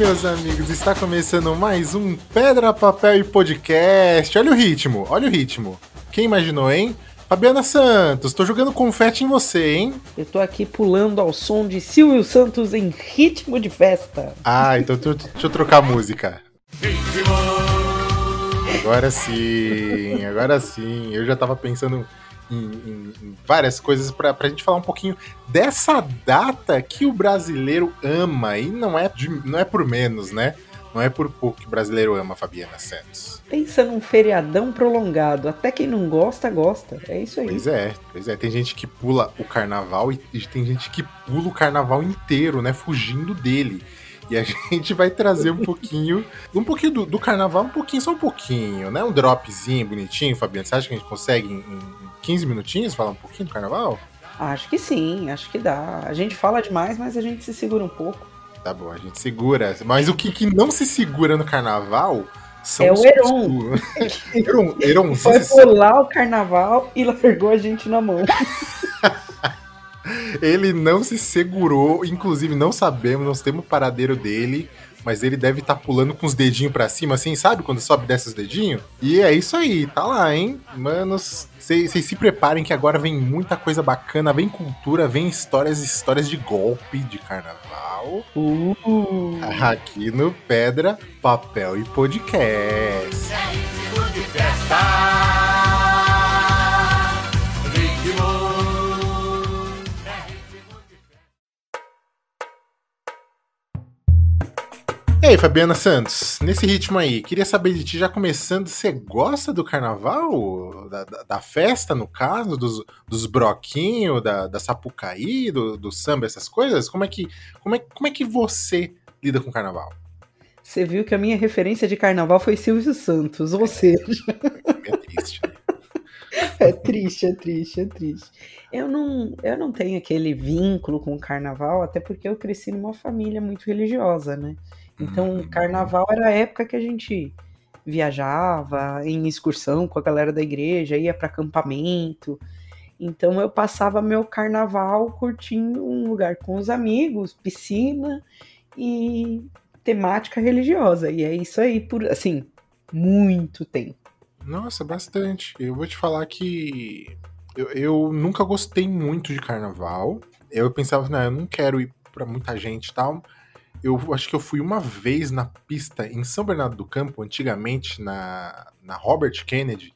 Meus amigos, está começando mais um Pedra, Papel e Podcast. Olha o ritmo, olha o ritmo. Quem imaginou, hein? Fabiana Santos, tô jogando confete em você, hein? Eu tô aqui pulando ao som de Silvio Santos em ritmo de festa. Ah, então tu- deixa eu trocar a música. Agora sim, agora sim. Eu já tava pensando em, em- em várias coisas pra, pra gente falar um pouquinho dessa data que o brasileiro ama. E não é, de- não é por menos, né? Não é por pouco que o brasileiro ama, Fabiana Santos. Pensa num feriadão prolongado. Até quem não gosta, gosta. É isso aí. Pois é, pois é. Tem gente que pula o carnaval e, e tem gente que pula o carnaval inteiro, né? Fugindo dele. E a gente vai trazer um pouquinho, um pouquinho do, do carnaval, um pouquinho, só um pouquinho, né? Um dropzinho bonitinho, Fabiano. Você acha que a gente consegue em, em 15 minutinhos falar um pouquinho do carnaval? Acho que sim, acho que dá. A gente fala demais, mas a gente se segura um pouco. Tá bom, a gente segura. Mas o que, que não se segura no carnaval são É o os- Heron. Heron, Heron, Foi pular o carnaval e largou a gente na mão. Ele não se segurou, inclusive não sabemos, não temos o paradeiro dele, mas ele deve estar pulando com os dedinhos pra cima, assim, sabe? Quando sobe e desce os dedinhos. E é isso aí, tá lá, hein? Manos, vocês se preparem que agora vem muita coisa bacana, vem cultura, vem histórias, histórias de golpe de carnaval. Uh, Aqui no Pedra, Papel e Podcast. Aí, Fabiana Santos, nesse ritmo aí, queria saber de ti, já começando, você gosta do carnaval? Da, da- da festa, no caso, dos, dos broquinhos, da, da sapucaí, do, do samba, essas coisas? Como é, que, como, é, como é que você lida com o carnaval? você viu que a minha referência de carnaval foi Silvio Santos, ou seja, É triste, né? é triste, é triste, é triste. Eu não, eu não tenho aquele vínculo com o carnaval, até porque eu cresci numa família muito religiosa, né? Então, Hum. carnaval era a época que a gente viajava em excursão com a galera da igreja, ia para acampamento. Então, eu passava meu carnaval curtindo um lugar com os amigos, piscina e temática religiosa. E é isso aí por, assim, muito tempo. Nossa, bastante. Eu vou te falar que eu, eu nunca gostei muito de carnaval. Eu pensava, não, eu não quero ir pra muita gente e tal. Eu acho que eu fui uma vez na pista em São Bernardo do Campo, antigamente, na, na Robert Kennedy.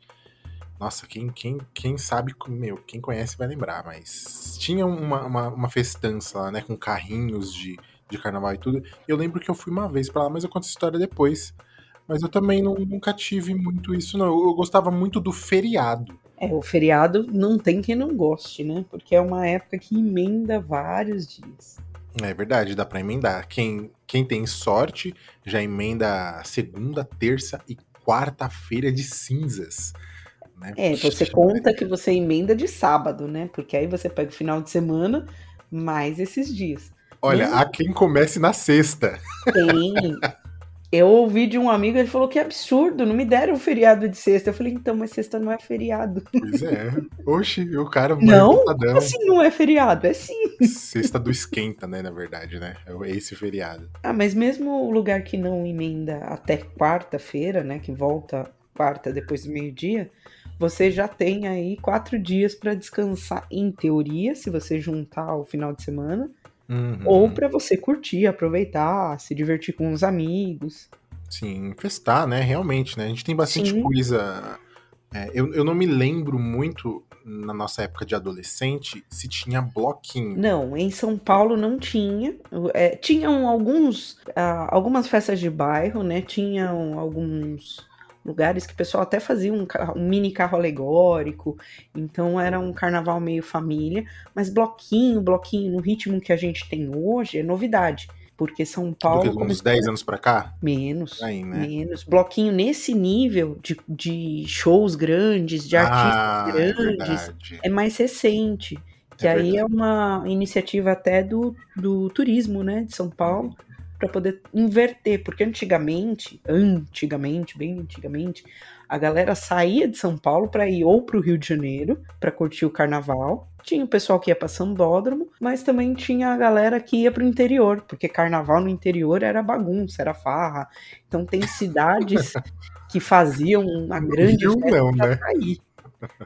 Nossa, quem, quem, quem sabe, meu, quem conhece vai lembrar, mas tinha uma, uma, uma festança lá, né, com carrinhos de, de carnaval e tudo. Eu lembro que eu fui uma vez pra lá, mas eu conto essa história depois. Mas eu também não- nunca tive muito isso, não. Eu, eu gostava muito do feriado. É, o feriado não tem quem não goste, né? Porque é uma época que emenda vários dias. É verdade, dá pra emendar. Quem, quem tem sorte já emenda segunda, terça e quarta-feira de cinzas. Né? É, você conta que você emenda de sábado, né? Porque aí você pega o final de semana mais esses dias. Olha, Mesmo- há quem comece na sexta. Tem. Eu ouvi de um amigo, ele falou que absurdo, não me deram um feriado de sexta. Eu falei, então, mas sexta não é feriado. Pois é. Oxi, o cara vai Não? Como assim não é feriado? É sim. Sexta do esquenta, né, na verdade, né? É esse feriado. Ah, mas mesmo o lugar que não emenda até quarta-feira, né? Que volta quarta depois do meio-dia, você já tem aí quatro dias para descansar, em teoria, se você juntar o final de semana, Uhum. ou para você curtir, aproveitar, se divertir com os amigos. Sim, festar, né? Realmente, né? A gente tem bastante Sim. coisa. é, eu, eu não me lembro muito, na nossa época de adolescente, se tinha bloquinho. Não, em São Paulo não tinha. É, tinham alguns, ah, algumas festas de bairro, né? Tinham alguns lugares que o pessoal até fazia um, um mini carro alegórico. Então era um carnaval meio família. Mas bloquinho, bloquinho, no ritmo que a gente tem hoje, é novidade. Porque São Paulo uns começou 10 anos pra cá? menos. Aí, né? Menos. Bloquinho nesse nível de, de shows grandes, de artistas ah, é grandes, verdade. é mais recente. Que É aí é uma iniciativa até do, do turismo, né, de São Paulo, para poder inverter, porque antigamente, antigamente, bem antigamente, a galera saía de São Paulo para ir ou para o Rio de Janeiro para curtir o carnaval. Tinha o pessoal que ia para Sambódromo, mas também tinha a galera que ia para o interior, porque carnaval no interior era bagunça, era farra. Então tem cidades que faziam uma grande Rio não, né? Cair.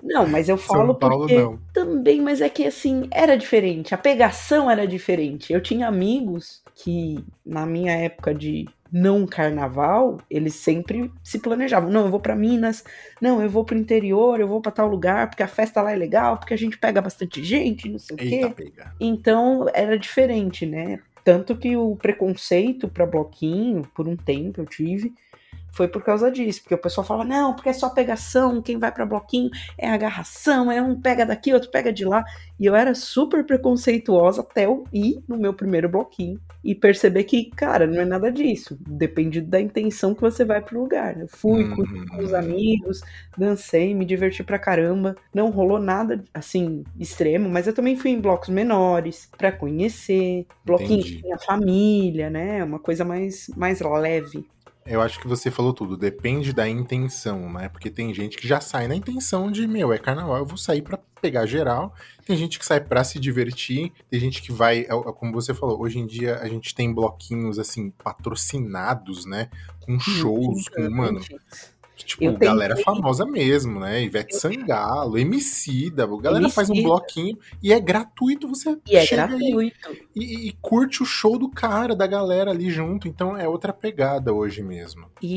Não, mas eu falo Paulo, porque não. também, mas é que assim, era diferente, a pegação era diferente. Eu tinha amigos que na minha época de não carnaval, eles sempre se planejavam. Não, eu vou para Minas, não, eu vou pro interior, eu vou para tal lugar, porque a festa lá é legal, porque a gente pega bastante gente, não sei Eita, o quê. pega. Então era diferente, né? Tanto que o preconceito para bloquinho, por um tempo eu tive, foi por causa disso, porque o pessoal fala, não, porque é só pegação, quem vai para bloquinho é agarração, é um pega daqui, outro pega de lá. E eu era super preconceituosa até eu ir no meu primeiro bloquinho e perceber que, cara, não é nada disso. Depende da intenção que você vai pro lugar. Eu fui, Uhum. com os amigos, dancei, me diverti pra caramba. Não rolou nada assim extremo, mas eu também fui em blocos menores pra conhecer, bloquinho Entendi. que tinha família, né? Uma coisa mais mais leve. Eu acho que você falou tudo. Depende da intenção, né? Porque tem gente que já sai na intenção de, meu, é carnaval, eu vou sair pra pegar geral. Tem gente que sai pra se divertir. Tem gente que vai, é- é como você falou, hoje em dia a gente tem bloquinhos, assim, patrocinados, né? Com shows, com, mano, tipo, Eu galera tentei- famosa mesmo, né? Ivete Sangalo, Emicida. A galera faz um Emicida. bloquinho e é gratuito. Você E é gratuito. e, e curte o show do cara, da galera ali junto. Então é outra pegada hoje mesmo. E,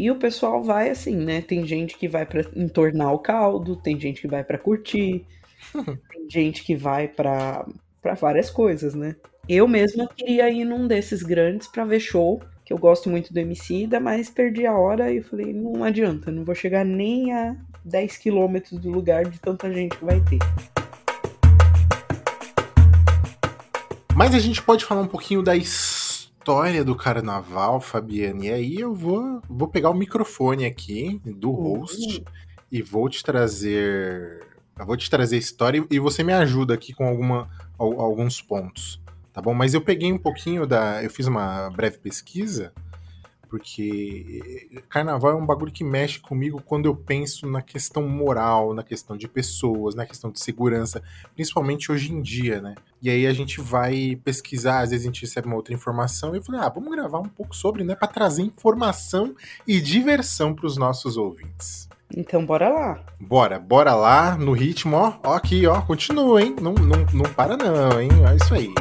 e- e o pessoal vai assim, né? Tem gente que vai pra entornar o caldo, tem gente que vai pra curtir, tem gente que vai pra pra várias coisas, né? Eu mesma queria ir num desses grandes pra ver show, que eu gosto muito do Emicida, mas perdi a hora e falei, não adianta, não vou chegar nem a 10 quilômetros do lugar de tanta gente que vai ter. Mas a gente pode falar um pouquinho da história do carnaval, Fabiane. E aí eu vou, vou pegar o microfone aqui do host e vou te trazer. Vou te trazer a história e você me ajuda aqui com alguma, al- alguns pontos. Tá bom? Mas eu peguei um pouquinho da. Eu fiz uma breve pesquisa, porque carnaval é um bagulho que mexe comigo quando eu penso na questão moral, na questão de pessoas, na questão de segurança, principalmente hoje em dia, né? E aí a gente vai pesquisar, às vezes a gente recebe uma outra informação e eu falei, ah, vamos gravar um pouco sobre, né, para trazer informação e diversão para os nossos ouvintes. Então bora lá. Bora, bora lá no ritmo, ó, ó aqui, ó, continua, hein? Não, não, não para não, hein? É isso aí.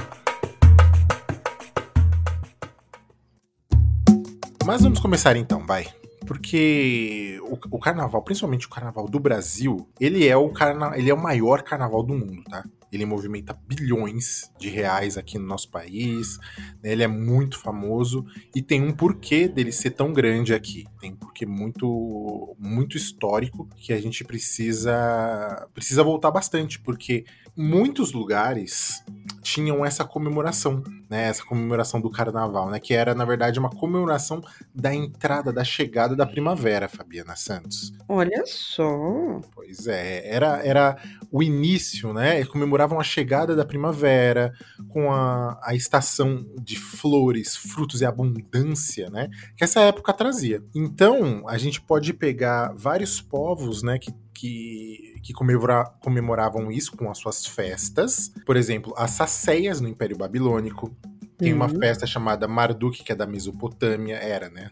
Mas vamos começar então, vai. Porque o, o carnaval, principalmente o carnaval do Brasil, ele é o carna, ele é o maior carnaval do mundo, tá? Ele movimenta bilhões de reais aqui no nosso país, né? ele é muito famoso e tem um porquê dele ser tão grande aqui. Tem um porquê muito, muito histórico que a gente precisa, precisa voltar bastante, porque muitos lugares tinham essa comemoração, né? Essa comemoração do carnaval, né? Que era, na verdade, uma comemoração da entrada, da chegada da primavera, Fabiana Santos. Olha só. Pois é, era, era o início, né? Comemoravam a chegada da primavera, com a, a estação de flores, frutos e abundância, né? Que essa época trazia. Então, a gente pode pegar vários povos, né? Que, que, que comemora, comemoravam isso com as suas festas. Por exemplo, as Sacéias no Império Babilônico. Tem uma Uhum. festa chamada Marduk, que é da Mesopotâmia. Era, né?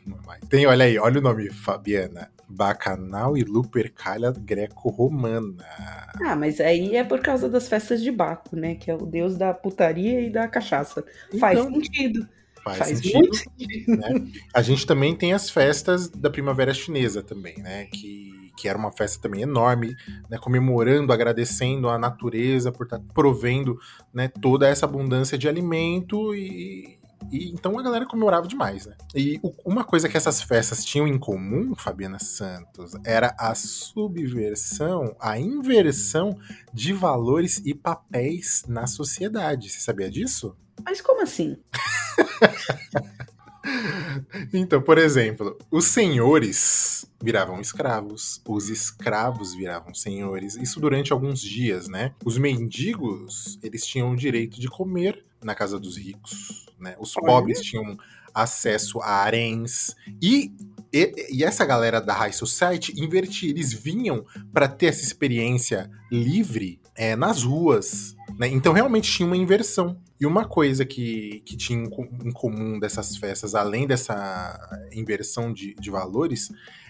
Tem, olha aí, olha o nome, Fabiana. Bacanal e Lupercalia greco-romana. Ah, mas aí é por causa das festas de Baco, né? Que é o deus da putaria e da cachaça. Faz Então, sentido. faz, Faz sentido. muito sentido. A gente também tem as festas da primavera chinesa também, né? Que, que era uma festa também enorme, né? Comemorando, agradecendo a natureza por estar provendo né, toda essa abundância de alimento e, e então a galera comemorava demais, né? E o- uma coisa que essas festas tinham em comum, Fabiana Santos, era a subversão, a inversão de valores e papéis na sociedade. Você sabia disso? Mas como assim? Então, por exemplo, os senhores viravam escravos, os escravos viravam senhores, isso durante alguns dias, né? Os mendigos, eles tinham o direito de comer na casa dos ricos, né? Os pobres tinham acesso a haréns e e, e essa galera da High Society invertia, eles vinham para ter essa experiência livre é, nas ruas. Né? Então realmente tinha uma inversão. E uma coisa que, que tinha em comum dessas festas, além dessa inversão de, de valores,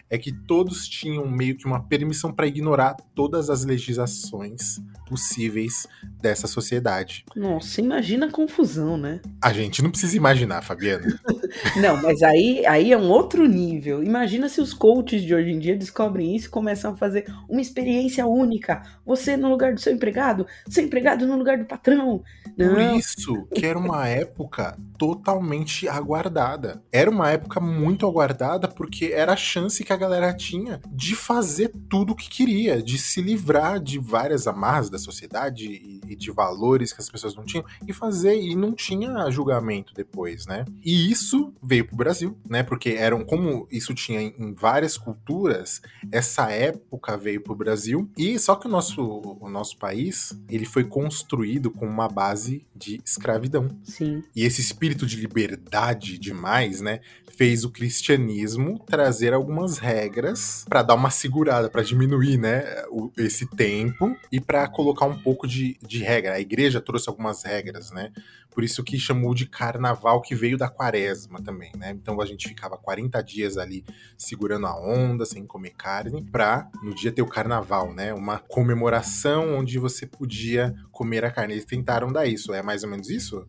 é que todos tinham meio que uma permissão para ignorar todas as legislações possíveis dessa sociedade. Nossa, imagina a confusão, né? A gente não precisa imaginar, Fabiana. Não, mas aí, aí é um outro nível. Imagina se os coaches de hoje em dia descobrem isso e começam a fazer uma experiência única. Você no lugar do seu empregado, seu empregado no lugar do patrão. Por Não, isso que era uma época totalmente aguardada. Era uma época muito aguardada porque era a chance que a galera tinha de fazer tudo o que queria, de se livrar de várias amarras da sociedade e de valores que as pessoas não tinham e fazer e não tinha julgamento depois, né? E isso veio pro Brasil, né? Porque eram como isso tinha em em várias culturas, essa época veio pro Brasil e só que o nosso o nosso país, ele foi construído com uma base de escravidão. sim. E esse espírito de liberdade demais, né, fez o cristianismo trazer algumas regras para dar uma segurada, para diminuir, né, o- esse tempo e para colocar um pouco de, de regra. A igreja trouxe algumas regras, né? Por isso que chamou de carnaval, que veio da quaresma também, né? Então a gente ficava 40 dias ali segurando a onda, sem comer carne, pra no dia ter o carnaval, né? Uma comemoração onde você podia comer a carne. Eles tentaram dar isso, é mais ou menos isso?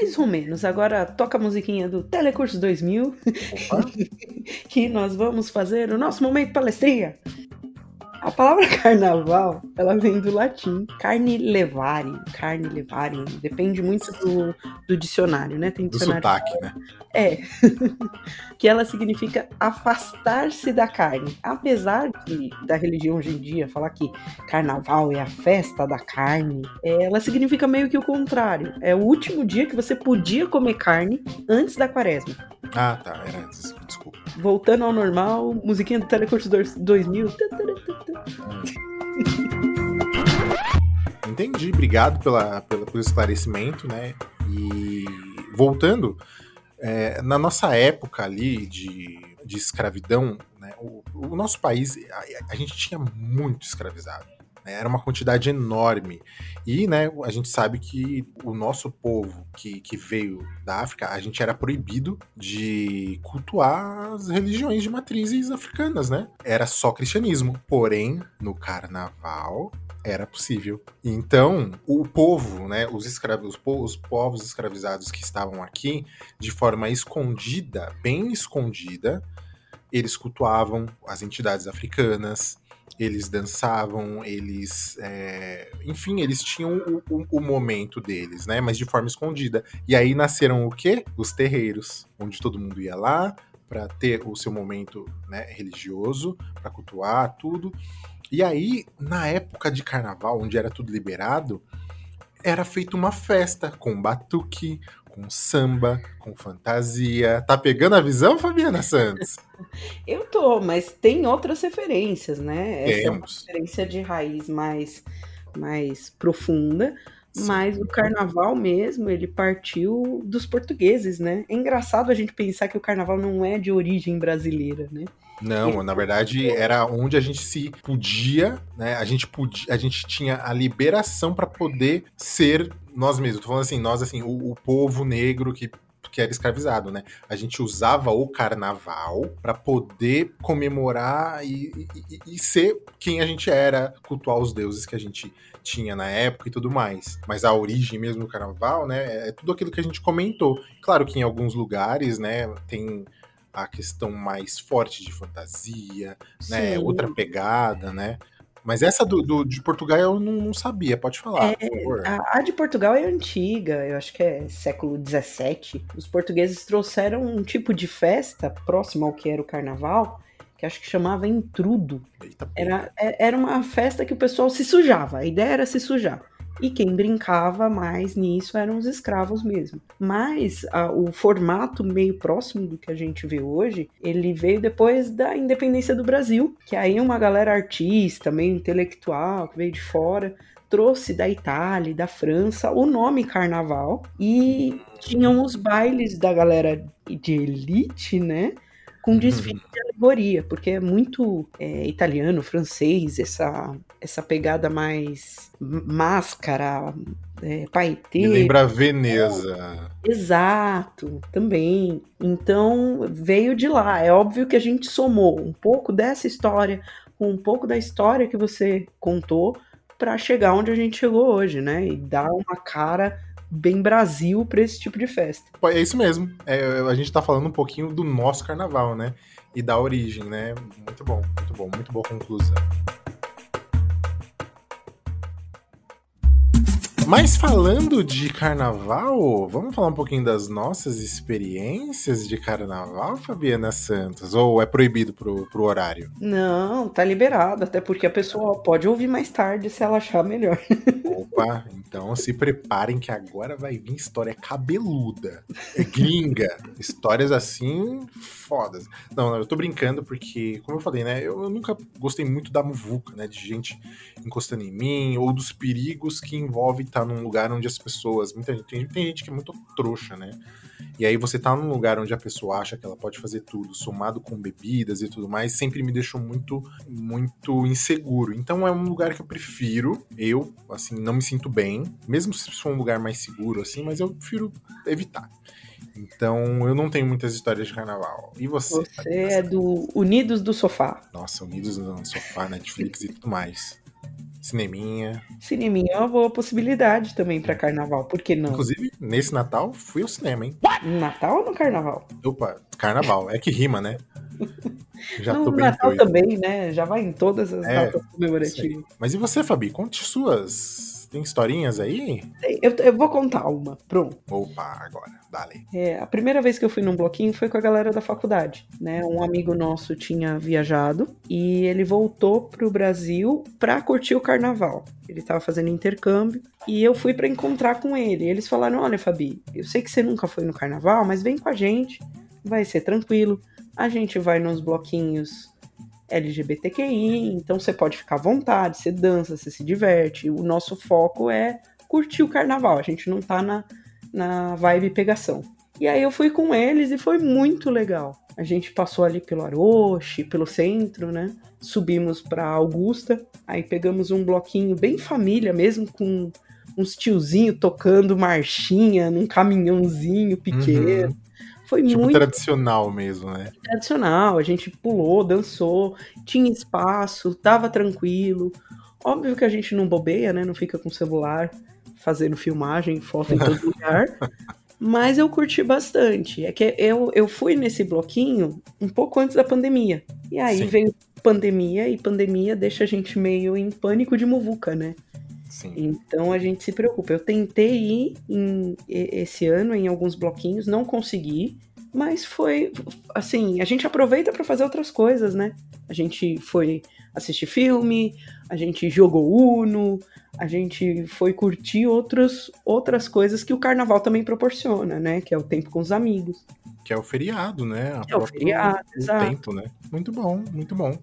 Mais ou menos. Agora toca a musiquinha do Telecurso 2000, Opa. que nós vamos fazer o nosso momento palestrinha. A palavra carnaval, ela vem do latim carne levare, carne levare, depende muito do, do dicionário, né? Tem Do dicionário sotaque, né? É. que ela significa afastar-se da carne. Apesar de, da religião hoje em dia falar que carnaval é a festa da carne, é, ela significa meio que o contrário. É o último dia que você podia comer carne antes da quaresma. Ah, tá. Era antes. Desculpa. Voltando ao normal, musiquinha do Telecurso 2000. Entendi. Obrigado pela, pela, pelo esclarecimento, né? E voltando, é, na nossa época ali de, de escravidão, né, o, o nosso país, a, a gente tinha muito escravizado. Né, Era uma quantidade enorme. E né, a gente sabe que o nosso povo que, que veio da África, a gente era proibido de cultuar as religiões de matrizes africanas, né? Era só cristianismo. Porém, no carnaval, era possível. Então, o povo, né, os os, po- os povos escravizados que estavam aqui, de forma escondida, bem escondida, eles cultuavam as entidades africanas, eles dançavam, eles, é, enfim, eles tinham o, o- o momento deles, né, mas de forma escondida. E aí nasceram o quê? Os terreiros, onde todo mundo ia lá para ter o seu momento né, religioso, para cultuar tudo. E aí, na época de carnaval, onde era tudo liberado, era feita uma festa com batuque, com samba, com fantasia. Tá pegando a visão, Fabiana Santos? Eu tô, mas tem outras referências, né? Essa é uma Temos. referência de raiz mais, mais profunda. Sim. Mas o carnaval mesmo, ele partiu dos portugueses, né? É engraçado a gente pensar que o carnaval não é de origem brasileira, né? Não, na verdade era onde a gente se podia, né? A gente podia, a gente tinha a liberação para poder ser nós mesmos. Tô falando assim, nós assim, o, o povo negro que que era escravizado, né? A gente usava o carnaval para poder comemorar e, e- e- ser quem a gente era, cultuar os deuses que a gente tinha na época e tudo mais. Mas a origem mesmo do carnaval, né, é tudo aquilo que a gente comentou. Claro que em alguns lugares, né, tem a questão mais forte de fantasia, né, Sim. outra pegada, né? Mas essa do, do- de Portugal eu não, não sabia, pode falar, por favor. A, a de Portugal é antiga, eu acho que é século XVII. Os portugueses trouxeram um tipo de festa próximo ao que era o carnaval, que acho que chamava entrudo. Eita, Era, é- era uma festa que o pessoal se sujava, a ideia era se sujar. E quem brincava mais nisso eram os escravos mesmo. Mas a, o formato meio próximo do que a gente vê hoje, ele veio depois da independência do Brasil, que aí uma galera artista, meio intelectual, que veio de fora, trouxe da Itália da França o nome carnaval e tinham os bailes da galera de elite, né? Com desfile uhum. de alegoria, porque é muito é, italiano, francês, essa, essa pegada mais máscara, é, paetê. Me lembra Veneza. Exato, também. Então veio de lá. É óbvio que a gente somou um pouco dessa história com um pouco da história que você contou para chegar onde a gente chegou hoje, né? E dar uma cara bem Brasil para esse tipo de festa. É isso mesmo. É, a gente tá falando um pouquinho do nosso carnaval, né? E da origem, né? Muito bom, muito bom, muito boa conclusão. Mas falando de carnaval, vamos falar um pouquinho das nossas experiências de carnaval, Fabiana Santos? Ou é proibido pro, pro horário? Não, tá liberado, até porque a pessoa pode ouvir mais tarde se ela achar melhor. Opa, então se preparem que agora vai vir história cabeluda, é gringa, histórias assim fodas. Não, não, eu tô brincando porque, como eu falei, né, eu, eu nunca gostei muito da muvuca, né, de gente encostando em mim ou dos perigos que envolve estar tá num lugar onde as pessoas, muita gente, tem, tem gente que é muito trouxa, né? E aí você tá num lugar onde a pessoa acha que ela pode fazer tudo, somado com bebidas e tudo mais, sempre me deixou muito, muito inseguro. Então é um lugar que eu prefiro, eu, assim, não me sinto bem, mesmo se for um lugar mais seguro, assim, mas eu prefiro evitar. Então eu não tenho muitas histórias de carnaval. E você? Você é do Unidos do Sofá. Nossa, Unidos no Sofá, Netflix e tudo mais. Cineminha. Cineminha é uma boa possibilidade também para carnaval, por que não? Inclusive, nesse Natal, fui ao cinema, hein? Natal ou no carnaval? Opa, carnaval. É que rima, né? Já no tô bem Natal doido. também, né? Já vai em todas as é, datas comemorativas. Mas e você, Fabi? Conte suas tem historinhas aí? Eu, eu vou contar uma, pronto. Opa, agora, dale. É, a primeira vez que eu fui num bloquinho foi com a galera da faculdade, né? Um amigo nosso tinha viajado e ele voltou pro Brasil pra curtir o carnaval. Ele tava fazendo intercâmbio e eu fui para encontrar com ele. Eles falaram: Olha, Fabi, eu sei que você nunca foi no carnaval, mas vem com a gente, vai ser tranquilo. A gente vai nos bloquinhos LGBTQI, então você pode ficar à vontade, você dança, você se diverte. O nosso foco é curtir o carnaval, a gente não tá na, na vibe pegação. E aí eu fui com eles e foi muito legal. A gente passou ali pelo Aroche, pelo centro, né? Subimos para Augusta, aí pegamos um bloquinho bem família mesmo, com uns tiozinhos tocando marchinha num caminhãozinho pequeno. Uhum. Foi tipo muito tradicional mesmo, né? Tradicional, a gente pulou, dançou, tinha espaço, tava tranquilo. Óbvio que a gente não bobeia, né? Não fica com o celular fazendo filmagem, foto em todo lugar. Mas eu curti bastante. É que eu, eu fui nesse bloquinho um pouco antes da pandemia. E aí Sim. veio pandemia, e pandemia deixa a gente meio em pânico de muvuca, né? Sim. Então a gente se preocupa. Eu tentei ir em, esse ano em alguns bloquinhos, não consegui, mas foi assim, a gente aproveita para fazer outras coisas, né? A gente foi assistir filme, a gente jogou Uno, a gente foi curtir outras, outras coisas que o carnaval também proporciona, né? Que é o tempo com os amigos. Que é o feriado, né? A é o feriado, o exato. tempo, né? Muito bom, muito bom.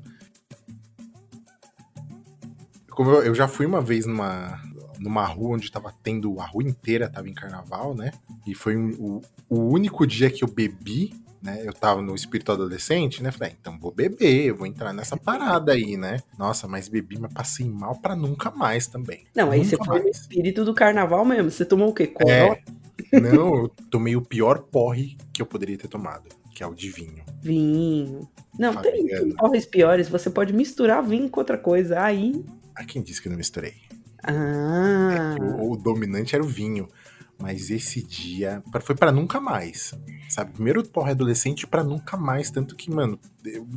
Como eu, eu já fui uma vez numa, numa rua onde tava tendo. A rua inteira tava em carnaval, né? E foi um, o, o único dia que eu bebi né? Eu tava no espírito adolescente, né? Falei, ah, então vou beber, vou entrar nessa parada aí, né? Nossa, mas bebi, mas passei mal para nunca mais também. Não, nunca aí você foi no espírito do carnaval mesmo. Você tomou o quê? É, não, eu tomei o pior porre que eu poderia ter tomado, que é o de vinho. Vinho. Não, Fabiana. tem porres piores. Você pode misturar vinho com outra coisa. Aí a quem disse que não misturei? Ah. É o, o, dominante era o vinho. Mas esse dia foi para nunca mais. Sabe? Primeiro porra adolescente para nunca mais. Tanto que, mano, eu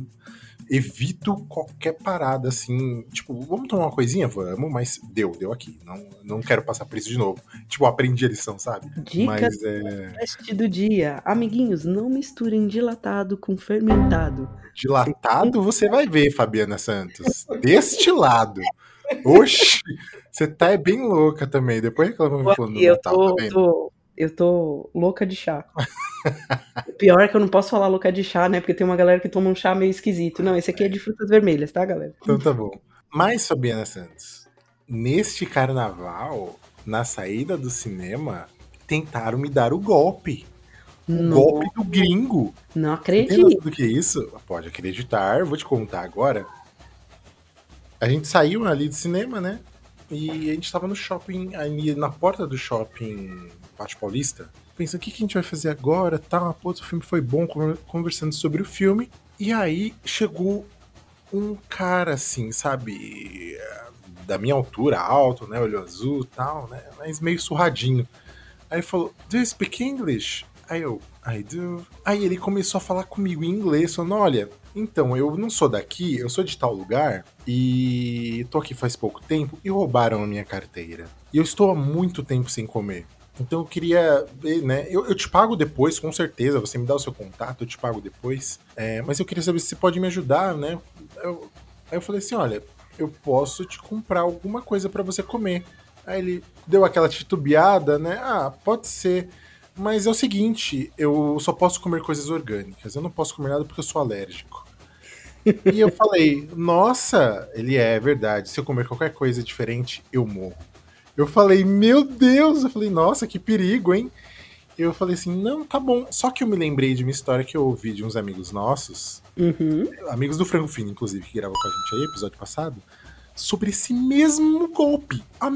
evito qualquer parada assim. Tipo, vamos tomar uma coisinha? Vamos, mas deu, deu aqui. Não, não quero passar por isso de novo. Tipo, aprendi a lição, sabe? Dica mas, é... do dia. Amiguinhos, não misturem dilatado com fermentado. Dilatado você vai ver, Fabiana Santos. Destilado. Oxi! Você tá é bem louca também. Depois reclamando falando eu Natal, tô, tá tô, eu tô louca de chá. o pior é que eu não posso falar louca de chá, né? Porque tem uma galera que toma um chá meio esquisito. Não, esse aqui é de frutas vermelhas, tá, galera? Então tá bom. Mas, Fabiana Santos, neste carnaval, na saída do cinema, tentaram me dar o golpe. O não. golpe do gringo. Não acredito. do que é isso? Pode acreditar, vou te contar agora. A gente saiu ali do cinema, né? E a gente tava no shopping, ali na porta do shopping Pátio Paulista, pensando o que, que a gente vai fazer agora, tá? Pô, o filme foi bom, conversando sobre o filme. E aí chegou um cara assim, sabe? Da minha altura, alto, né? Olho azul tal, né? Mas meio surradinho. Aí falou, Do you speak English? Aí eu, I do. Aí ele começou a falar comigo em inglês, falando: Olha, então, eu não sou daqui, eu sou de tal lugar e tô aqui faz pouco tempo e roubaram a minha carteira. E eu estou há muito tempo sem comer. Então eu queria ver, né? Eu, eu, te pago depois, com certeza. Você me dá o seu contato, eu te pago depois. É, mas eu queria saber se você pode me ajudar, né? Eu, aí eu falei assim: olha, eu posso te comprar alguma coisa para você comer. Aí ele deu aquela titubeada, né? Ah, pode ser. Mas é o seguinte, eu só posso comer coisas orgânicas. Eu não posso comer nada porque eu sou alérgico. E eu falei, nossa, ele é, é verdade. Se eu comer qualquer coisa diferente, eu morro. Eu falei, meu Deus! Eu falei, nossa, que perigo, hein? Eu falei assim, não, tá bom. Só que eu me lembrei de uma história que eu ouvi de uns amigos nossos, uhum. amigos do Frango Fino, inclusive, que gravou com a gente aí, episódio passado, sobre esse mesmo golpe. A,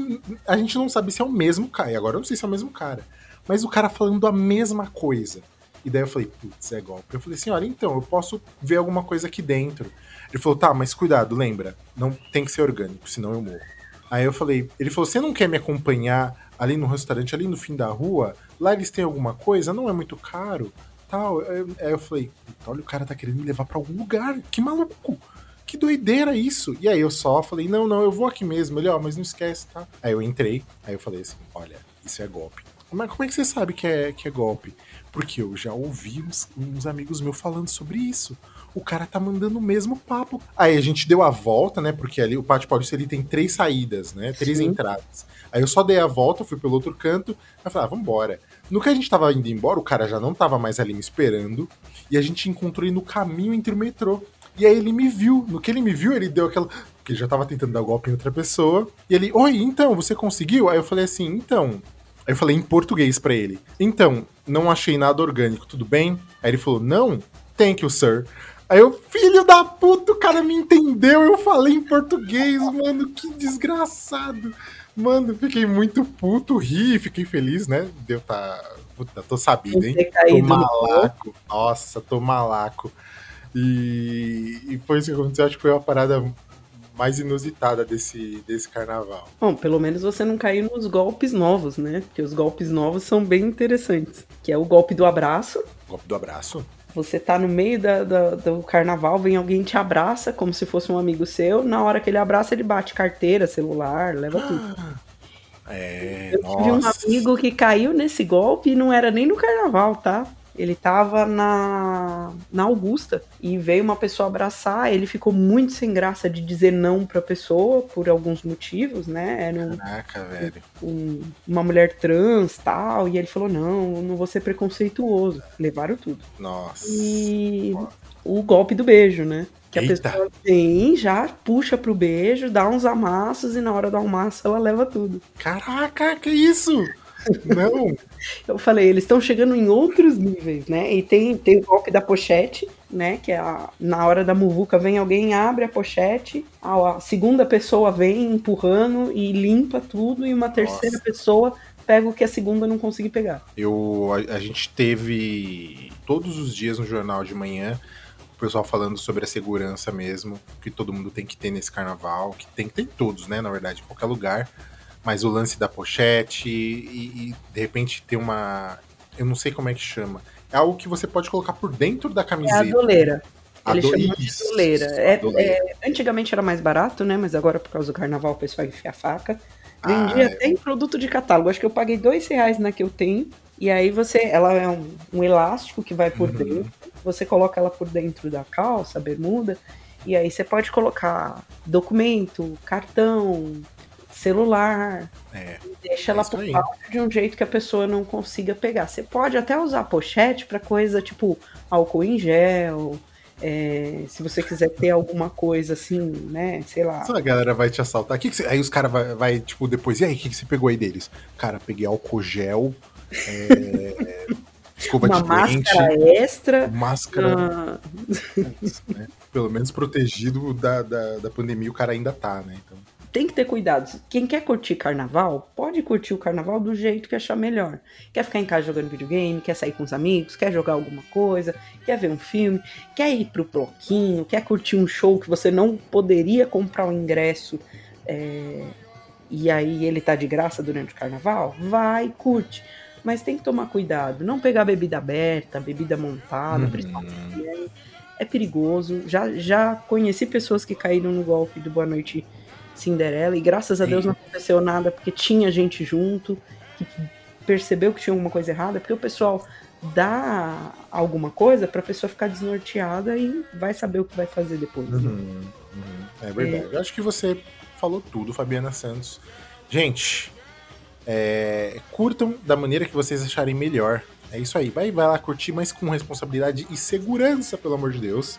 a gente não sabe se é o mesmo cara, e agora eu não sei se é o mesmo cara, mas o cara falando a mesma coisa. E daí eu falei, putz, é golpe. Eu falei olha, então, eu posso ver alguma coisa aqui dentro. Ele falou, tá, mas cuidado, lembra, não tem que ser orgânico, senão eu morro. Aí eu falei, ele falou: você não quer me acompanhar ali no restaurante, ali no fim da rua? Lá eles têm alguma coisa, não é muito caro, tal. Aí eu falei, olha, o cara tá querendo me levar para algum lugar, que maluco! Que doideira isso! E aí eu só falei, não, não, eu vou aqui mesmo. Ele, ó, oh, mas não esquece, tá? Aí eu entrei, aí eu falei assim, olha, isso é golpe. Mas como é que você sabe que é, que é golpe? Porque eu já ouvi uns, uns amigos meus falando sobre isso o cara tá mandando o mesmo papo. Aí a gente deu a volta, né? Porque ali o Pátio Paulista ele tem três saídas, né? Três Sim. entradas. Aí eu só dei a volta, fui pelo outro canto, aí falei, ah, vambora. No que a gente tava indo embora, o cara já não tava mais ali me esperando, e a gente encontrou ele no caminho entre o metrô. E aí ele me viu. No que ele me viu, ele deu aquela. Porque ele já tava tentando dar golpe em outra pessoa. E ele, oi, então, você conseguiu? Aí eu falei assim, então. Aí eu falei em português para ele. Então, não achei nada orgânico, tudo bem? Aí ele falou, não, thank you, sir. Aí eu, filho da puta, o cara me entendeu, eu falei em português, mano, que desgraçado. Mano, fiquei muito puto, ri, fiquei feliz, né? Deu tá. Puta, tô sabido, hein? Tô malaco. Nossa, tô malaco. E, e foi isso que aconteceu, acho que foi uma parada mais inusitada desse, desse carnaval. Bom, pelo menos você não caiu nos golpes novos, né? Porque os golpes novos são bem interessantes. Que é o golpe do abraço. Golpe do abraço? Você tá no meio da, da, do carnaval, vem alguém te abraça como se fosse um amigo seu. Na hora que ele abraça, ele bate carteira, celular, leva tudo. É, eu tive um amigo que caiu nesse golpe e não era nem no carnaval, tá? Ele tava na, na Augusta e veio uma pessoa abraçar. Ele ficou muito sem graça de dizer não pra pessoa por alguns motivos, né? Era um, Caraca, velho. Um, uma mulher trans tal. E ele falou: não, não vou ser preconceituoso. Levaram tudo. Nossa. E o golpe do beijo, né? Que Eita. a pessoa vem, já puxa pro beijo, dá uns amassos e na hora do amasso ela leva tudo. Caraca, que isso? Não. Eu falei, eles estão chegando em outros níveis, né? E tem, tem o golpe da pochete, né? Que é a, na hora da muvuca vem alguém, abre a pochete, a, a segunda pessoa vem empurrando e limpa tudo, e uma terceira Nossa. pessoa pega o que a segunda não conseguir pegar. Eu, a, a gente teve todos os dias no jornal de manhã o pessoal falando sobre a segurança mesmo, que todo mundo tem que ter nesse carnaval, que tem que ter em todos, né? Na verdade, em qualquer lugar mas o lance da pochete e, e, de repente ter uma. Eu não sei como é que chama. É algo que você pode colocar por dentro da camiseta. É a doleira. Ele do... chama de doleira. É, é, antigamente era mais barato, né? Mas agora, por causa do carnaval, o pessoal enfia a faca. Vendia ah, até em produto de catálogo. Acho que eu paguei dois reais na que eu tenho. E aí você. Ela é um, um elástico que vai por uhum. dentro. você coloca ela por dentro da calça, bermuda, e aí você pode colocar documento, cartão, celular. É. Deixa ela por baixo de um jeito que a pessoa não consiga pegar. Você pode até usar pochete para coisa tipo álcool em gel. É, se você quiser ter alguma coisa assim, né? Sei lá. Só a galera vai te assaltar. Que que você... Aí os caras vai, vai, tipo, depois, e aí, o que, que você pegou aí deles? Cara, peguei álcool gel. É... escova uma de máscara dente, extra. Máscara. Ah, né? Pelo menos protegido da, da, da pandemia, o cara ainda tá, né? Então. Tem que ter cuidado. Quem quer curtir carnaval, pode curtir o carnaval do jeito que achar melhor. Quer ficar em casa jogando videogame, quer sair com os amigos, quer jogar alguma coisa, quer ver um filme, quer ir pro bloquinho, quer curtir um show que você não poderia comprar o ingresso é, e aí ele tá de graça durante o carnaval? Vai, curte. Mas tem que tomar cuidado. Não pegar bebida aberta, bebida montada, Uhum. principalmente. É, é perigoso. Já, já conheci pessoas que caíram no golpe do Boa Noite Cinderela e graças a. Deus não aconteceu nada porque tinha gente junto que percebeu que tinha alguma coisa errada, porque o pessoal dá alguma coisa pra pessoa ficar desnorteada e vai saber o que vai fazer depois. né? Uhum, uhum. É verdade. Eu acho que você falou tudo, Fabiana Santos. Gente, é, curtam da maneira que vocês acharem melhor. É isso aí. Vai, vai lá curtir, mas com responsabilidade e segurança, pelo amor de Deus.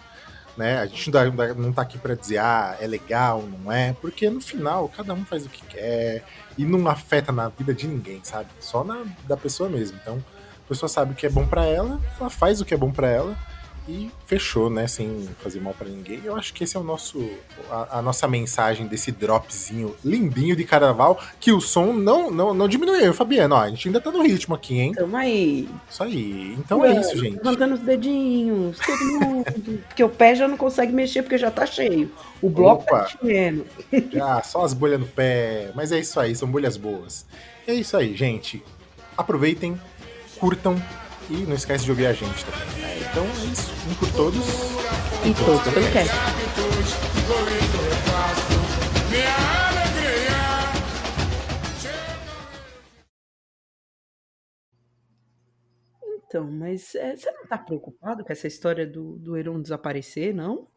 Né? A gente não tá, aqui pra dizer, ah, é legal, não é, porque no final cada um faz o que quer e não afeta na vida de ninguém, sabe? Só na da pessoa mesmo. Então, a pessoa sabe o que é bom pra ela, ela faz o que é bom pra ela e fechou, né? Sem fazer mal pra ninguém. Eu acho que esse é o nosso a, a nossa mensagem desse dropzinho lindinho de carnaval, que o som não não, não diminuiu, Fabiano. Ó, a gente ainda tá no ritmo aqui, hein? Tamo aí. Isso aí. Então é isso, gente. Levantando os dedinhos, todo mundo. porque o pé já não consegue mexer porque já tá cheio. O bloco Opa. tá enchendo. Já, só as bolhas no pé. Mas é isso aí, são bolhas boas. É isso aí, gente. Aproveitem, curtam e não esquece de ouvir a gente também. É, então é isso. Um por todos. E todos pelo cast. Então, mas é, você não tá preocupado com essa história do, do Heron desaparecer, não?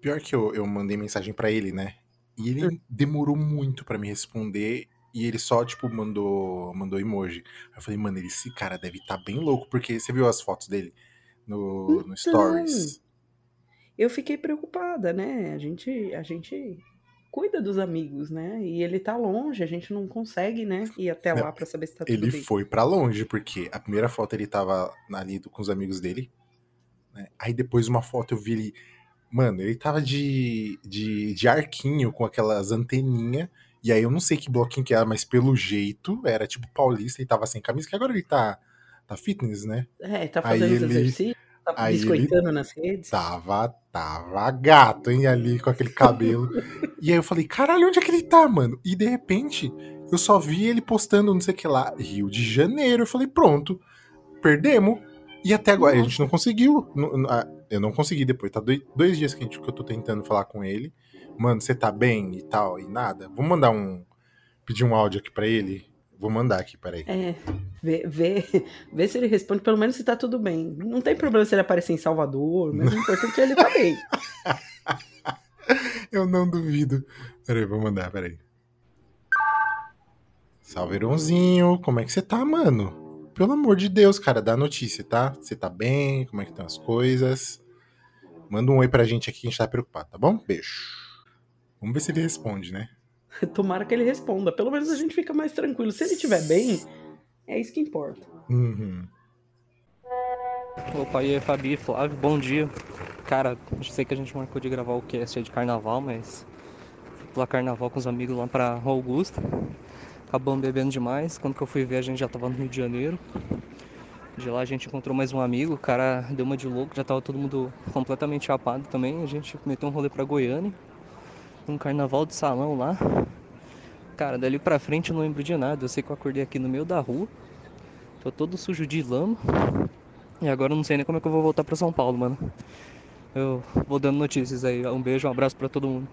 Pior que eu, eu mandei mensagem pra ele, né? E ele Hum. demorou muito pra me responder. E ele só, tipo, mandou, mandou emoji. Aí eu falei, mano, esse cara deve estar bem louco, porque você viu as fotos dele no, no Então. Stories. Eu fiquei preocupada, né? A gente, a gente cuida dos amigos, né? E ele tá longe, a gente não consegue, né? Ir até lá pra saber se tá tudo Ele bem. foi pra longe, porque a primeira foto ele tava ali com os amigos dele. né? Aí depois uma foto eu vi ele. Mano, ele tava de, de, de arquinho com aquelas anteninhas. E aí eu não sei que bloquinho que era, mas pelo jeito era tipo paulista e tava sem camisa, que agora ele tá, tá fitness, né? É, tá Aí fazendo os ele- exercícios, tá aí biscoitando nas redes. Tava, tava gato, hein, ali com aquele cabelo. e aí eu falei, caralho, onde é que ele tá, mano? E de repente, eu só vi ele postando não sei o que lá, Rio de Janeiro. Eu falei, pronto, perdemos. E até agora, a gente não conseguiu. Eu não consegui depois, tá dois, dois dias que, a gente, que eu tô tentando falar com ele. Mano, você tá bem e tal, e nada. Vou mandar um. Pedir um áudio aqui pra ele. Vou mandar aqui, peraí. É, vê, vê, vê se ele responde, pelo menos se tá tudo bem. Não tem problema se ele aparecer em Salvador, mas o importante é ele tá bem. Eu não duvido. Peraí, vou mandar, peraí. Salve, Heronzinho. Como é que você tá, mano? Pelo amor de Deus, cara, dá notícia, tá? Você tá bem? Como é que estão as coisas? Manda um oi pra gente aqui, a gente tá preocupado, tá bom? Beijo. Vamos ver se ele responde, né? Tomara que ele responda. Pelo menos a gente fica mais tranquilo. Se ele estiver bem, é isso que importa. Uhum. Opa, e aí, Fabi, Flávio, bom dia. Cara, eu sei que a gente marcou de gravar o cast aí de carnaval, mas fui pular carnaval com os amigos lá pra Augusta. Acabamos bebendo demais. Quando que eu fui ver, a gente já tava no Rio de Janeiro. De lá a gente encontrou mais um amigo, o cara deu uma de louco, já tava todo mundo completamente chapado também. A gente meteu um rolê pra Goiânia, um carnaval de salão lá. Cara, dali pra frente eu não lembro de nada. Eu sei que eu acordei aqui no meio da rua, tô todo sujo de lama. E agora eu não sei nem como é que eu vou voltar pra São Paulo, mano. Eu vou dando notícias aí. Um beijo, um abraço pra todo mundo.